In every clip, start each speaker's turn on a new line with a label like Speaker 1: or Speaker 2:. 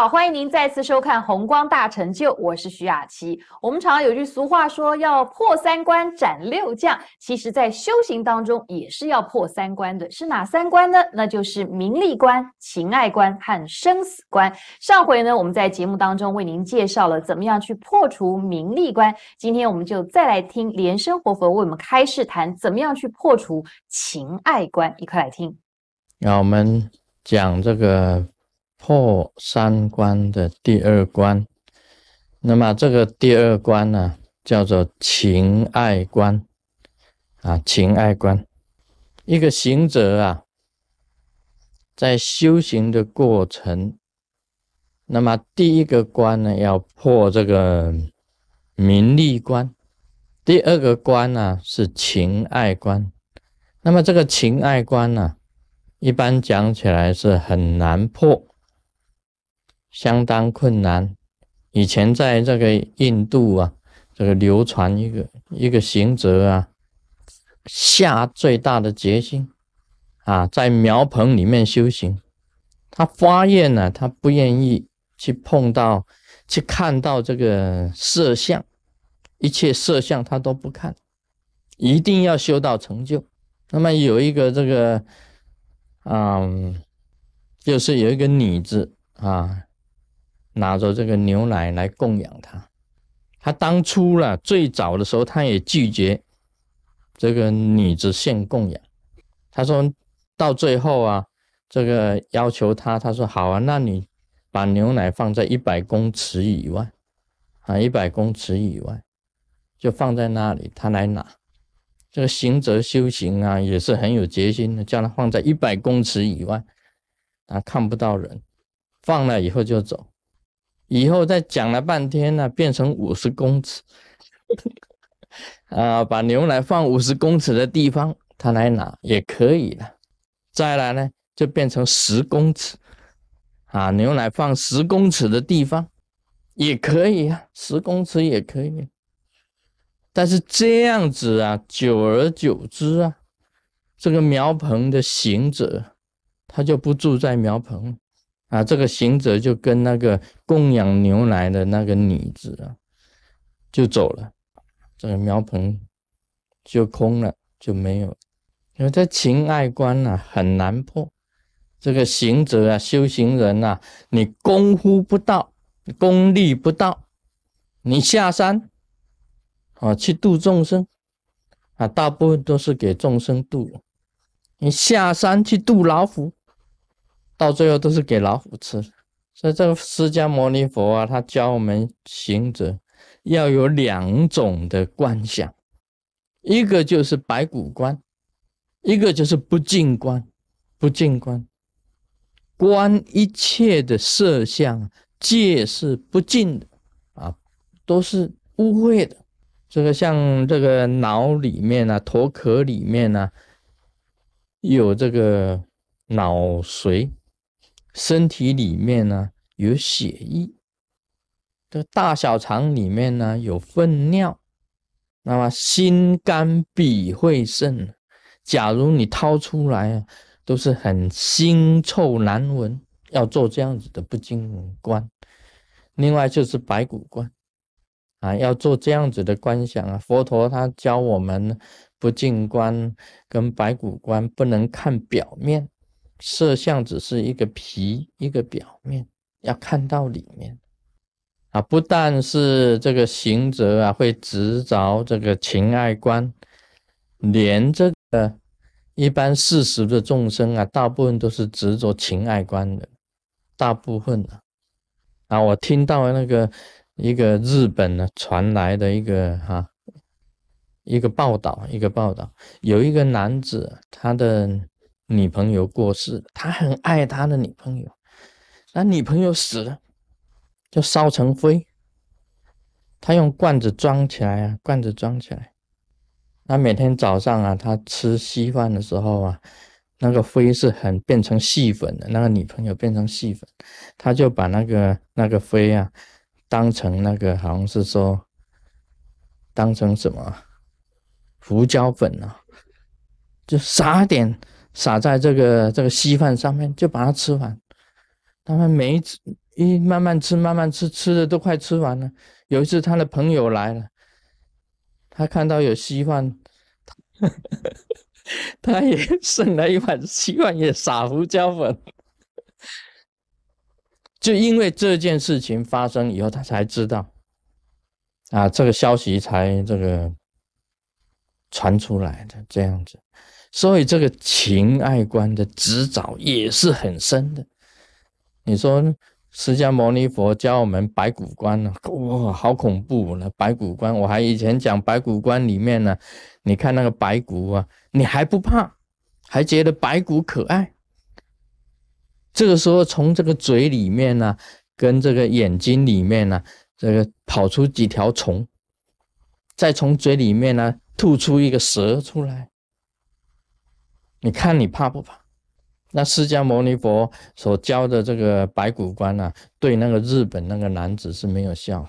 Speaker 1: 好，欢迎您再次收看《红光大成就》，我是徐雅琪。我们常常有句俗话说，要破三关斩六将。其实，在修行当中也是要破三关的，是哪三关呢？那就是名利关、情爱关和生死关。上回呢，我们在节目当中为您介绍了怎么样去破除名利关。今天我们就再来听莲生活佛为我们开示，谈怎么样去破除情爱关。一块来听。
Speaker 2: 那我们讲这个。破三关的第二关，那么这个第二关呢，叫做情爱关啊，情爱关。一个行者啊，在修行的过程，那么第一个关呢，要破这个名利关；第二个关呢，是情爱关。那么这个情爱关呢，一般讲起来是很难破。相当困难。以前在这个印度啊，这个流传一个一个行者啊，下最大的决心啊，在苗棚里面修行。他发愿呢，他不愿意去碰到、去看到这个色相，一切色相他都不看，一定要修到成就。那么有一个这个，嗯，就是有一个女子啊。拿着这个牛奶来供养他，他当初了最早的时候，他也拒绝这个女子献供养。他说到最后啊，这个要求他，他说好啊，那你把牛奶放在一百公尺以外啊，一百公尺以外就放在那里，他来拿。这个行者修行啊，也是很有决心的，叫他放在一百公尺以外啊，看不到人，放了以后就走。以后再讲了半天呢，变成五十公尺，啊，把牛奶放五十公尺的地方，他来拿也可以了。再来呢，就变成十公尺，啊，牛奶放十公尺的地方也可以啊，十公尺也可以。但是这样子啊，久而久之啊，这个苗棚的行者，他就不住在苗棚。啊，这个行者就跟那个供养牛奶的那个女子啊，就走了，这个苗棚就空了，就没有。因为这情爱关啊很难破，这个行者啊，修行人呐，你功夫不到，功力不到，你下山啊去度众生啊，大部分都是给众生度，你下山去度老虎。到最后都是给老虎吃，所以这个释迦牟尼佛啊，他教我们行者要有两种的观想，一个就是白骨观，一个就是不净观。不净观，观一切的色相，皆是不净的啊，都是污秽的。这个像这个脑里面啊，头壳里面呢，有这个脑髓。身体里面呢有血液，这大小肠里面呢有粪尿，那么心肝脾肺肾，假如你掏出来啊，都是很腥臭难闻，要做这样子的不净观。另外就是白骨观啊，要做这样子的观想啊。佛陀他教我们不净观跟白骨观不能看表面。色相只是一个皮，一个表面，要看到里面啊！不但是这个行者啊会执着这个情爱观，连这个一般世俗的众生啊，大部分都是执着情爱观的，大部分啊。啊，我听到那个一个日本呢传来的一个哈一个报道，一个报道，有一个男子，他的。女朋友过世了，他很爱他的女朋友，那女朋友死了，就烧成灰。他用罐子装起来啊，罐子装起来。那每天早上啊，他吃稀饭的时候啊，那个灰是很变成细粉的，那个女朋友变成细粉，他就把那个那个灰啊，当成那个好像是说，当成什么胡椒粉啊，就撒点。撒在这个这个稀饭上面，就把它吃完。他们每一次一慢慢吃，慢慢吃，吃的都快吃完了。有一次他的朋友来了，他看到有稀饭，他也剩了一碗稀饭，也撒胡椒粉。就因为这件事情发生以后，他才知道，啊，这个消息才这个传出来的这样子，所以这个情爱观的执着也是很深的。你说释迦牟尼佛教我们白骨观呢？哇，好恐怖呢！白骨观，我还以前讲白骨观里面呢，你看那个白骨啊，你还不怕，还觉得白骨可爱。这个时候，从这个嘴里面呢，跟这个眼睛里面呢，这个跑出几条虫，再从嘴里面呢吐出一个蛇出来，你看你怕不怕？那释迦牟尼佛所教的这个白骨观呢，对那个日本那个男子是没有效，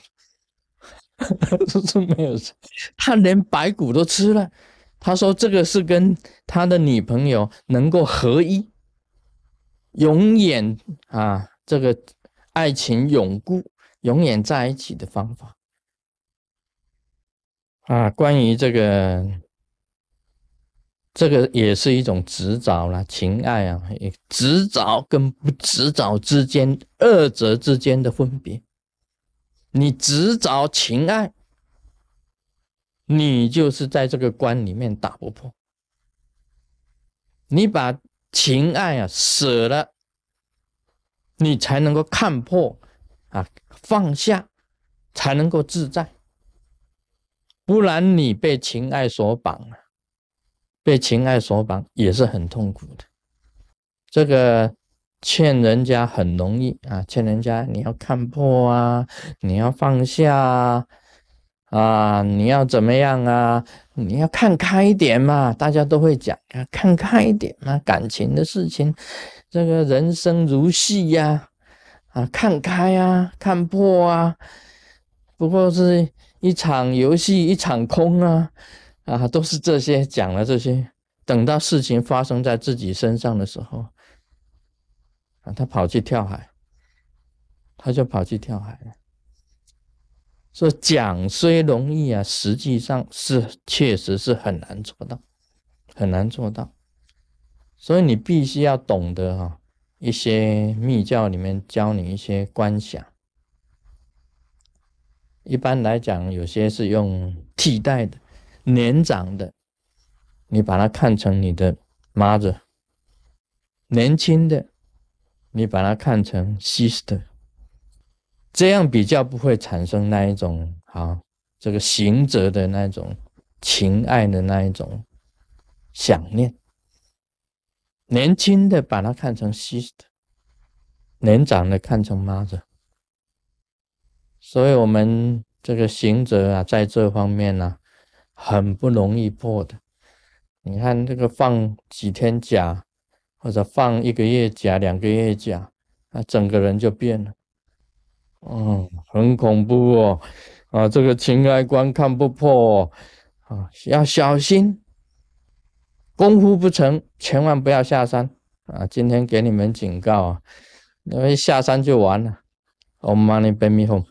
Speaker 2: 是没有，他连白骨都吃了。他说这个是跟他的女朋友能够合一。永远啊，这个爱情永固、永远在一起的方法啊。关于这个，这个也是一种执着啦，情爱啊，执着跟不执着之间，二者之间的分别。你执着情爱，你就是在这个关里面打不破。你把。情爱啊，舍了，你才能够看破啊，放下，才能够自在。不然你被情爱所绑了，被情爱所绑也是很痛苦的。这个欠人家很容易啊，欠人家你要看破啊，你要放下。啊，你要怎么样啊？你要看开一点嘛，大家都会讲啊，看开一点嘛，感情的事情，这个人生如戏呀，啊，看开啊，看破啊，不过是一场游戏，一场空啊，啊，都是这些讲了这些，等到事情发生在自己身上的时候，啊，他跑去跳海，他就跑去跳海了。说讲虽容易啊，实际上是确实是很难做到，很难做到。所以你必须要懂得哈，一些密教里面教你一些观想。一般来讲，有些是用替代的，年长的，你把它看成你的 mother；年轻的，你把它看成 sister。这样比较不会产生那一种啊，这个行者的那种情爱的那一种想念。年轻的把它看成 sister，年长的看成 mother。所以，我们这个行者啊，在这方面呢，很不容易破的。你看，这个放几天假，或者放一个月假、两个月假，啊，整个人就变了。嗯，很恐怖哦，啊，这个情爱观看不破啊，要小心，功夫不成，千万不要下山啊！今天给你们警告啊，因为下山就完了。Om Mani Padme Hum。